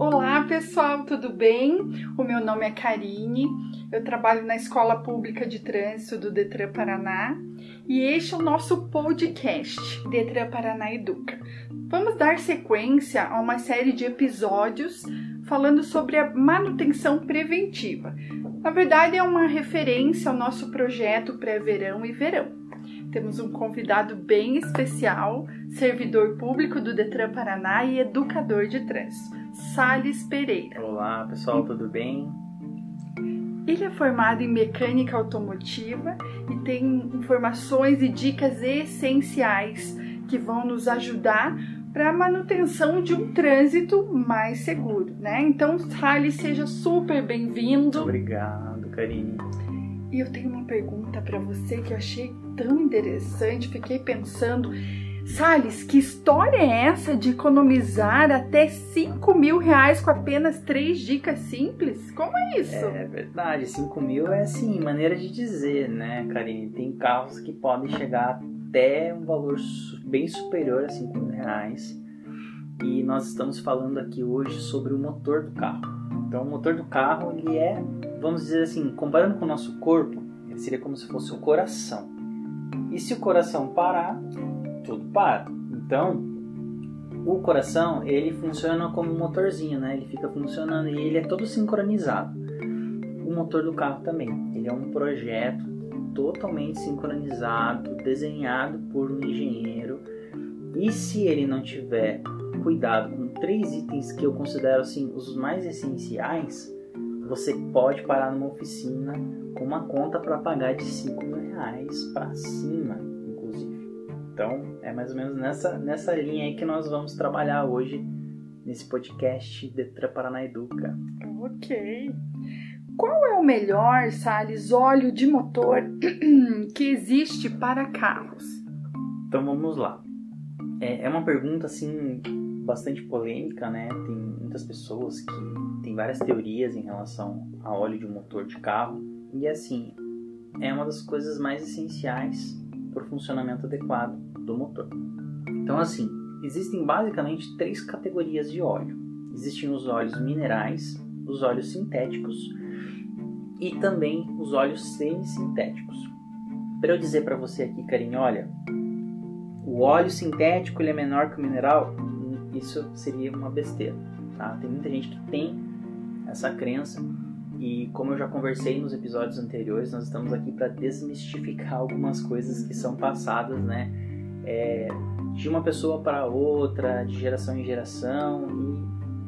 Olá pessoal, tudo bem? O meu nome é Karine, eu trabalho na Escola Pública de Trânsito do Detran Paraná e este é o nosso podcast, Detran Paraná Educa. Vamos dar sequência a uma série de episódios falando sobre a manutenção preventiva. Na verdade, é uma referência ao nosso projeto pré-verão e verão. Temos um convidado bem especial, servidor público do Detran Paraná e educador de trânsito, Sales Pereira. Olá, pessoal, tudo bem? Ele é formado em mecânica automotiva e tem informações e dicas essenciais que vão nos ajudar para a manutenção de um trânsito mais seguro, né? Então, Sales, seja super bem-vindo. Obrigado, Karine. E eu tenho uma pergunta para você que eu achei tão interessante, fiquei pensando. Salles, que história é essa de economizar até 5 mil reais com apenas três dicas simples? Como é isso? É verdade, 5 mil é assim, maneira de dizer, né, Karine? Tem carros que podem chegar até um valor bem superior a 5 mil reais. E nós estamos falando aqui hoje sobre o motor do carro. Então, o motor do carro, ele é vamos dizer assim, comparando com o nosso corpo, ele seria como se fosse o coração. E se o coração parar, tudo para. Então, o coração, ele funciona como um motorzinho, né? Ele fica funcionando e ele é todo sincronizado. O motor do carro também, ele é um projeto totalmente sincronizado, desenhado por um engenheiro. E se ele não tiver cuidado com três itens que eu considero assim os mais essenciais, você pode parar numa oficina com uma conta para pagar de 5 mil reais para cima. Então, é mais ou menos nessa, nessa linha aí que nós vamos trabalhar hoje nesse podcast Detran Paraná Educa. Ok. Qual é o melhor, Salles, óleo de motor que existe para carros? Então vamos lá. É, é uma pergunta assim bastante polêmica, né? Tem muitas pessoas que têm várias teorias em relação a óleo de motor de carro. E assim, é uma das coisas mais essenciais para o funcionamento adequado do motor. Então, assim, existem basicamente três categorias de óleo: existem os óleos minerais, os óleos sintéticos e também os óleos semissintéticos. Para eu dizer para você aqui, carinho, olha, o óleo sintético ele é menor que o mineral, isso seria uma besteira. Tá? Tem muita gente que tem essa crença e como eu já conversei nos episódios anteriores, nós estamos aqui para desmistificar algumas coisas que são passadas, né, é, de uma pessoa para outra, de geração em geração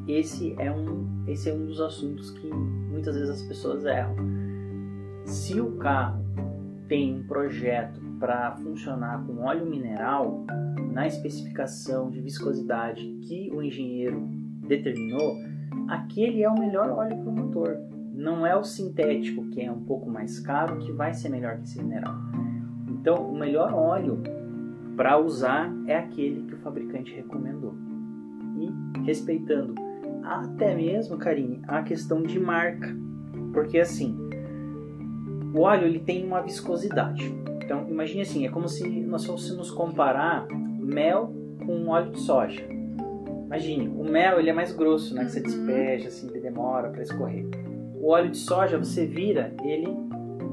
e esse é um esse é um dos assuntos que muitas vezes as pessoas erram. Se o carro tem um projeto para funcionar com óleo mineral, na especificação de viscosidade que o engenheiro determinou, aquele é o melhor óleo para o motor. Não é o sintético, que é um pouco mais caro, que vai ser melhor que esse mineral. Então, o melhor óleo para usar é aquele que o fabricante recomendou. E respeitando até mesmo, Karine, a questão de marca. Porque assim, o óleo ele tem uma viscosidade. Então, imagine assim, é como se nós fôssemos comparar mel com óleo de soja. Imagine, o mel ele é mais grosso, né? Que você uhum. despeja, assim, ele demora para escorrer. O óleo de soja, você vira, ele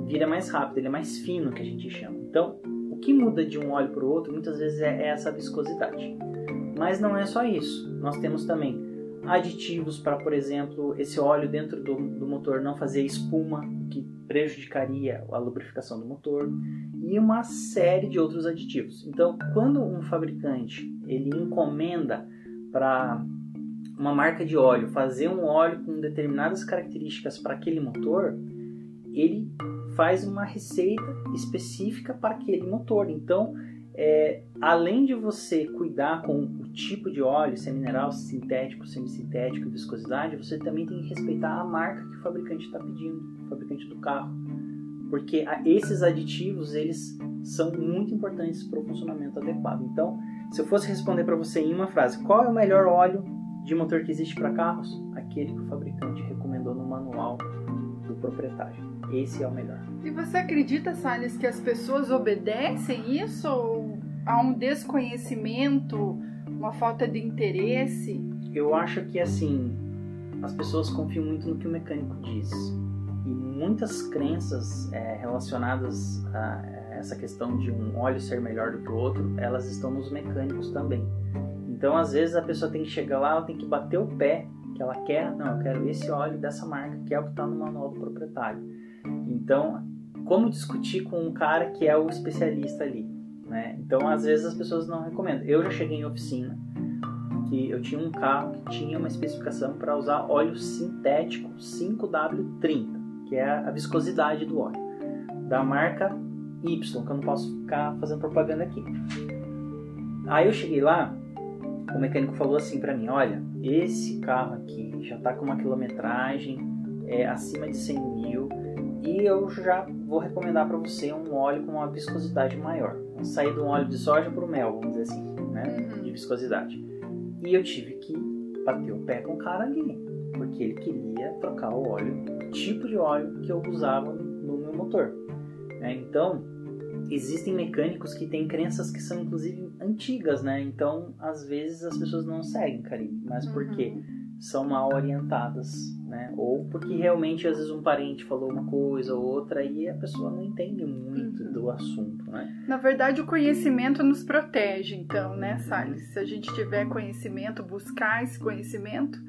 vira mais rápido, ele é mais fino, que a gente chama. Então, que muda de um óleo para o outro, muitas vezes, é essa viscosidade. Mas não é só isso. Nós temos também aditivos para, por exemplo, esse óleo dentro do, do motor não fazer espuma, que prejudicaria a lubrificação do motor e uma série de outros aditivos. Então, quando um fabricante ele encomenda para uma marca de óleo fazer um óleo com determinadas características para aquele motor, ele faz uma receita específica para aquele motor. Então, é, além de você cuidar com o tipo de óleo, se é mineral, sintético, semissintético, viscosidade, você também tem que respeitar a marca que o fabricante está pedindo, o fabricante do carro, porque esses aditivos eles são muito importantes para o funcionamento adequado. Então, se eu fosse responder para você em uma frase, qual é o melhor óleo de motor que existe para carros? Aquele que o fabricante recomendou no manual do proprietário. Esse é o melhor. E você acredita, Salles, que as pessoas obedecem isso ou há um desconhecimento, uma falta de interesse? Eu acho que assim, as pessoas confiam muito no que o mecânico diz. E muitas crenças é, relacionadas a essa questão de um óleo ser melhor do que o outro, elas estão nos mecânicos também. Então, às vezes, a pessoa tem que chegar lá, ela tem que bater o pé que ela quer. Não, eu quero esse óleo dessa marca, que é o que está no manual do proprietário. Então, como discutir com um cara que é o especialista ali? Né? Então, às vezes, as pessoas não recomendam. Eu já cheguei em oficina que eu tinha um carro que tinha uma especificação para usar óleo sintético 5W30, que é a viscosidade do óleo, da marca Y, que eu não posso ficar fazendo propaganda aqui. Aí eu cheguei lá, o mecânico falou assim para mim: olha, esse carro aqui já está com uma quilometragem é, acima de 100 mil e eu já vou recomendar para você um óleo com uma viscosidade maior. Sair de um óleo de soja para o mel, vamos dizer assim, né? Uhum. de viscosidade. E eu tive que bater o pé com o cara ali, porque ele queria trocar o óleo, o tipo de óleo que eu usava no meu motor. É, então, existem mecânicos que têm crenças que são inclusive antigas, né? Então, às vezes as pessoas não seguem, Karine. Mas por quê? São mal orientadas, né? Ou porque realmente às vezes um parente falou uma coisa ou outra e a pessoa não entende muito uhum. do assunto, né? Na verdade, o conhecimento nos protege, então, né. Salles? Se a gente tiver conhecimento, buscar esse conhecimento,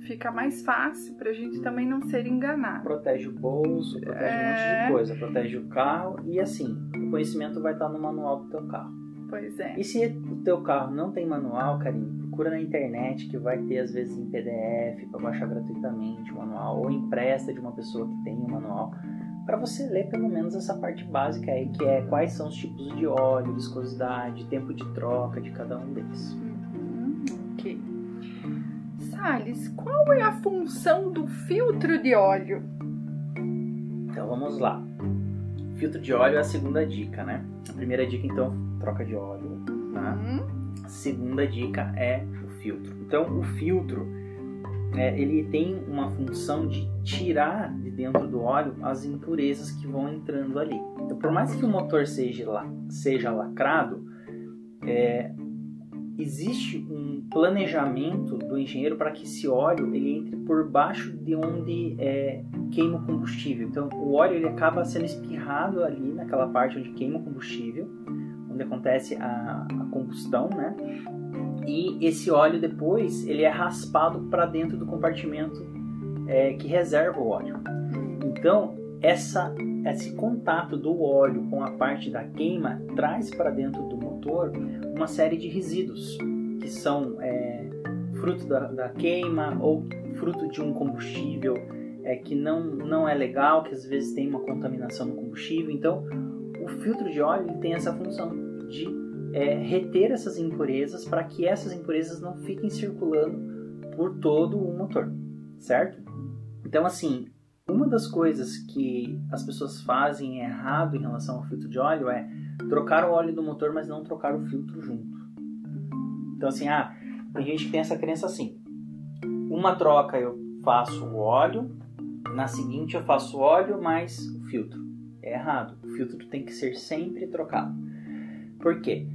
fica mais fácil para a gente também não ser enganado. Protege o bolso, protege é... um monte de é. coisa, protege o carro e assim, o conhecimento vai estar no manual do teu carro. Pois é. E se o teu carro não tem manual, Karine, procura na internet que vai ter às vezes em PDF para baixar gratuitamente o manual ou empresta de uma pessoa que tem o manual para você ler pelo menos essa parte básica aí que é quais são os tipos de óleo, viscosidade, tempo de troca de cada um deles. Uhum, ok. Salles, qual é a função do filtro de óleo? Então vamos lá. Filtro de óleo é a segunda dica, né? A primeira dica, então, troca de óleo. Tá? Uhum. Segunda dica é o filtro. Então, o filtro, é, ele tem uma função de tirar de dentro do óleo as impurezas que vão entrando ali. Então, por mais que o motor seja, seja lacrado, é, existe um planejamento do engenheiro para que esse óleo ele entre por baixo de onde é, queima o combustível. Então, o óleo ele acaba sendo espirrado ali naquela parte onde queima o combustível, onde acontece a, a combustão, né? E esse óleo depois ele é raspado para dentro do compartimento é, que reserva o óleo. Então, essa, esse contato do óleo com a parte da queima traz para dentro do motor uma série de resíduos que são é, fruto da, da, queima ou fruto de um combustível é, que não, não é legal, que às vezes tem uma contaminação no combustível. Então, o filtro de óleo tem essa função de é, reter essas impurezas para que essas impurezas não fiquem circulando por todo o motor, certo? Então, assim, uma das coisas que as pessoas fazem errado em relação ao filtro de óleo é trocar o óleo do motor, mas não trocar o filtro junto. Então, assim, ah, tem gente que tem essa crença assim: uma troca eu faço o óleo, na seguinte eu faço o óleo mais o filtro. É errado. O filtro tem que ser sempre trocado. Por quê?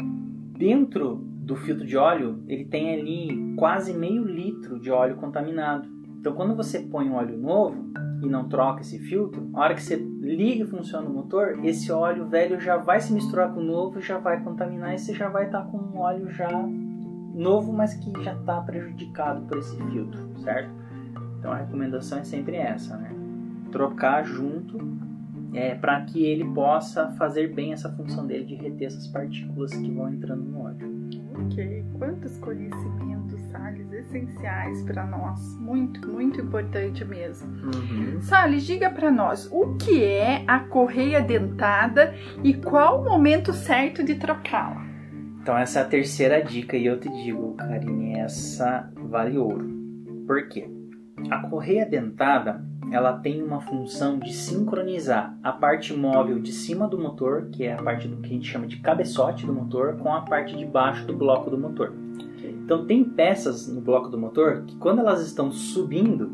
Dentro do filtro de óleo, ele tem ali quase meio litro de óleo contaminado. Então, quando você põe um óleo novo, e não troca esse filtro, a hora que você liga e funciona o motor, esse óleo velho já vai se misturar com o novo já vai contaminar e você já vai estar tá com um óleo já novo, mas que já está prejudicado por esse filtro, certo? Então a recomendação é sempre essa, né? Trocar junto é, para que ele possa fazer bem essa função dele de reter essas partículas que vão entrando no óleo. Ok, quantos conhecimentos, Salles, essenciais para nós. Muito, muito importante mesmo. Uhum. Salles, diga para nós o que é a correia dentada e qual o momento certo de trocá-la. Então, essa é a terceira dica e eu te digo, Karine, essa vale ouro. Por quê? A correia dentada ela tem uma função de sincronizar a parte móvel de cima do motor, que é a parte do que a gente chama de cabeçote do motor, com a parte de baixo do bloco do motor. Então tem peças no bloco do motor que quando elas estão subindo,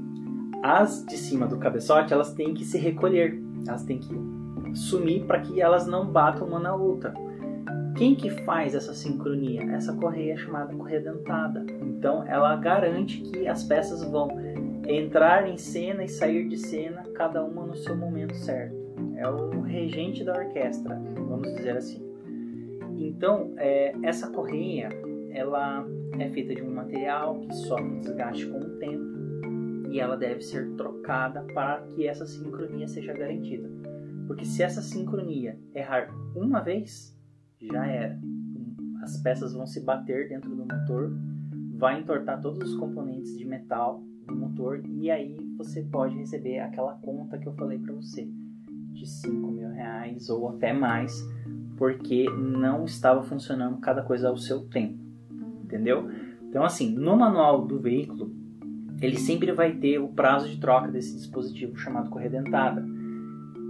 as de cima do cabeçote elas têm que se recolher, elas têm que sumir para que elas não batam uma na outra. Quem que faz essa sincronia? Essa correia é chamada correia dentada. Então ela garante que as peças vão entrar em cena e sair de cena, cada uma no seu momento certo. É o regente da orquestra, vamos dizer assim. Então, é, essa correia, ela é feita de um material que sofre desgaste com o tempo e ela deve ser trocada para que essa sincronia seja garantida. Porque se essa sincronia errar uma vez, já era. As peças vão se bater dentro do motor, vai entortar todos os componentes de metal motor e aí você pode receber aquela conta que eu falei para você de 5 mil reais ou até mais, porque não estava funcionando cada coisa ao seu tempo, entendeu? Então assim, no manual do veículo ele sempre vai ter o prazo de troca desse dispositivo chamado corredentada.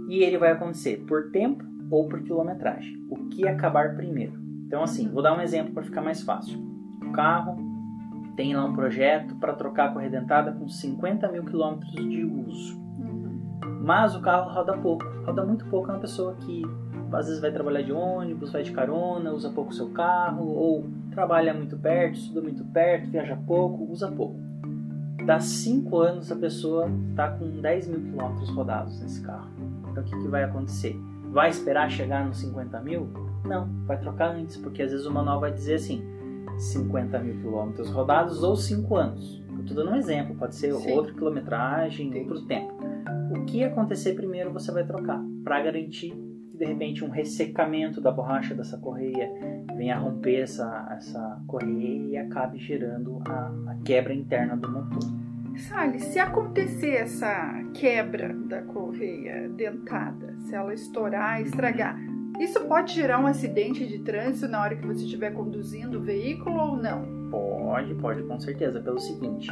E ele vai acontecer por tempo ou por quilometragem. O que acabar primeiro. Então, assim, vou dar um exemplo para ficar mais fácil. O carro tem lá um projeto para trocar a corredentada com 50 mil quilômetros de uso. Mas o carro roda pouco, roda muito pouco. É uma pessoa que às vezes vai trabalhar de ônibus, vai de carona, usa pouco seu carro, ou trabalha muito perto, estuda muito perto, viaja pouco, usa pouco dá 5 anos a pessoa está com 10 mil quilômetros rodados nesse carro. Então o que, que vai acontecer? Vai esperar chegar nos 50 mil? Não, vai trocar antes, porque às vezes o manual vai dizer assim: 50 mil quilômetros rodados ou 5 anos. Estou dando um exemplo, pode ser Sim. outra quilometragem, outro tempo. O que acontecer primeiro você vai trocar, para garantir que de repente um ressecamento da borracha dessa correia venha a romper essa, essa correia e acabe gerando a, a quebra interna do motor. Salles, se acontecer essa quebra da correia dentada, se ela estourar, estragar, isso pode gerar um acidente de trânsito na hora que você estiver conduzindo o veículo ou não? Pode, pode, com certeza. Pelo seguinte,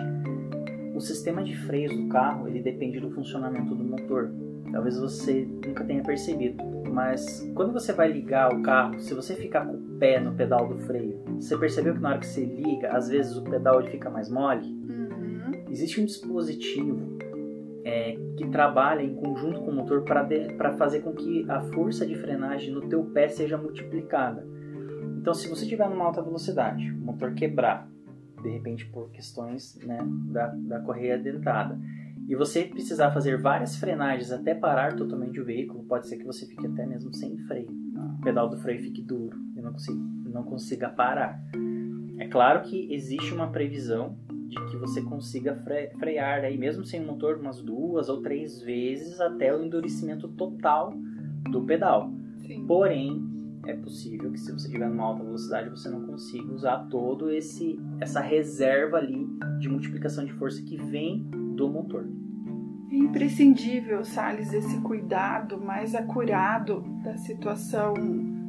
o sistema de freios do carro ele depende do funcionamento do motor. Talvez você nunca tenha percebido, mas quando você vai ligar o carro, se você ficar com o pé no pedal do freio, você percebeu que na hora que você liga, às vezes o pedal ele fica mais mole? Existe um dispositivo é, que trabalha em conjunto com o motor para fazer com que a força de frenagem no teu pé seja multiplicada. Então, se você estiver numa alta velocidade, o motor quebrar, de repente por questões né, da, da correia dentada, e você precisar fazer várias frenagens até parar totalmente o veículo, pode ser que você fique até mesmo sem freio. O pedal do freio fique duro e não consiga, não consiga parar. É claro que existe uma previsão de que você consiga fre frear aí, mesmo sem motor, umas duas ou três vezes até o endurecimento total do pedal. Sim. Porém, é possível que se você estiver numa alta velocidade você não consiga usar todo esse essa reserva ali de multiplicação de força que vem do motor. É imprescindível, Salles, esse cuidado mais acurado da situação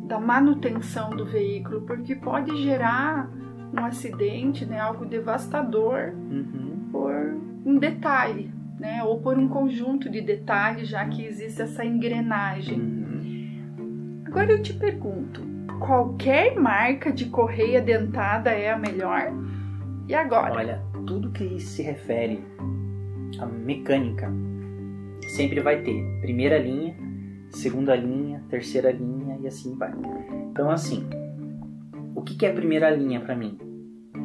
da manutenção do veículo, porque pode gerar um acidente, né, algo devastador uhum. por um detalhe, né, ou por um conjunto de detalhes, já que existe essa engrenagem. Uhum. Agora eu te pergunto, qualquer marca de correia dentada é a melhor? E agora? Olha, tudo que se refere à mecânica sempre vai ter primeira linha, segunda linha, terceira linha e assim vai. Então assim, o que, que é a primeira linha para mim?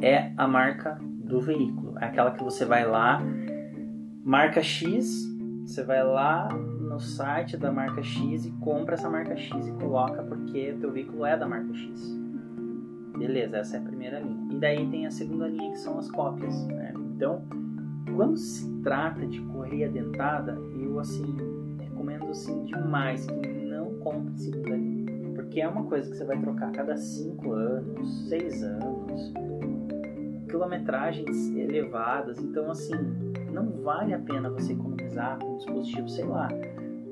É a marca do veículo. É aquela que você vai lá, marca X, você vai lá no site da marca X e compra essa marca X e coloca porque teu veículo é da marca X. Beleza, essa é a primeira linha. E daí tem a segunda linha que são as cópias. Né? Então, quando se trata de correia dentada, eu assim recomendo assim demais que não compre segunda linha porque é uma coisa que você vai trocar a cada 5 anos, 6 anos, quilometragens elevadas, então assim, não vale a pena você economizar com um dispositivo, sei lá,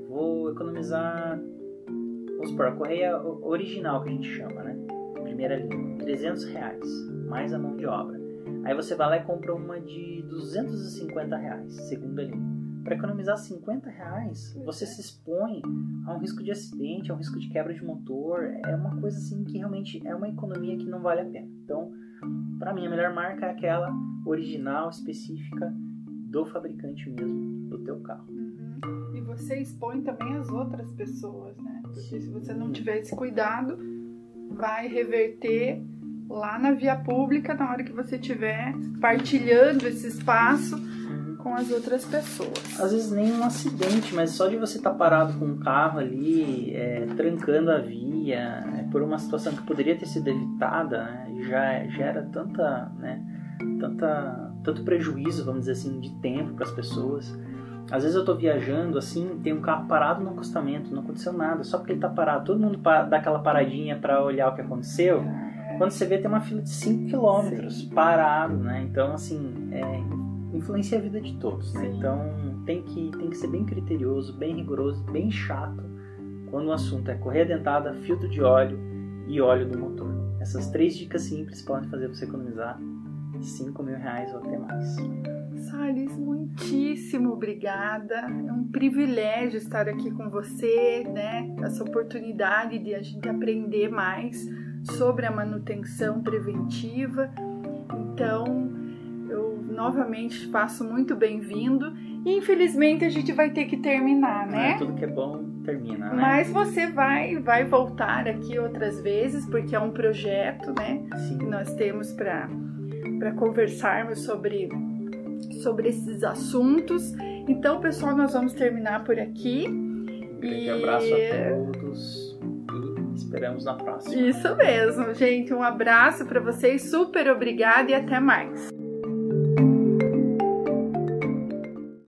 vou economizar, vamos supor, a correia original que a gente chama, né? Primeira linha, 300 reais, mais a mão de obra. Aí você vai lá e compra uma de 250 reais, segunda linha para economizar 50 reais, você se expõe a um risco de acidente, a um risco de quebra de motor. É uma coisa assim que realmente é uma economia que não vale a pena. Então, para mim, a melhor marca é aquela original, específica do fabricante mesmo do teu carro. Uhum. E você expõe também as outras pessoas, né? Porque se você não tiver esse cuidado, vai reverter lá na via pública na hora que você estiver partilhando esse espaço com as outras pessoas. Às vezes nem um acidente, mas só de você estar tá parado com um carro ali, é, trancando a via, é, por uma situação que poderia ter sido evitada, né, já gera tanta, né, tanta, tanto prejuízo, vamos dizer assim, de tempo para as pessoas. Às vezes eu estou viajando assim, tem um carro parado no acostamento, não aconteceu nada, só porque ele está parado, todo mundo dá aquela paradinha para olhar o que aconteceu. Quando você vê, tem uma fila de 5 km parado, né? Então, assim, é, influencia a vida de todos, né? Então, tem que, tem que ser bem criterioso, bem rigoroso, bem chato quando o assunto é correia dentada, filtro de óleo e óleo do motor. Essas três dicas simples podem fazer você economizar 5 mil reais ou até mais. Salles, muitíssimo obrigada. É um privilégio estar aqui com você, né? Essa oportunidade de a gente aprender mais sobre a manutenção preventiva. Então, novamente faço muito bem-vindo. Infelizmente a gente vai ter que terminar, né? É, tudo que é bom termina, né? Mas você vai vai voltar aqui outras vezes porque é um projeto, né? Sim. Que nós temos para para conversarmos sobre sobre esses assuntos. Então, pessoal, nós vamos terminar por aqui. Um grande e... abraço a todos e esperamos na próxima. Isso mesmo, gente. Um abraço para vocês, super obrigada e até mais.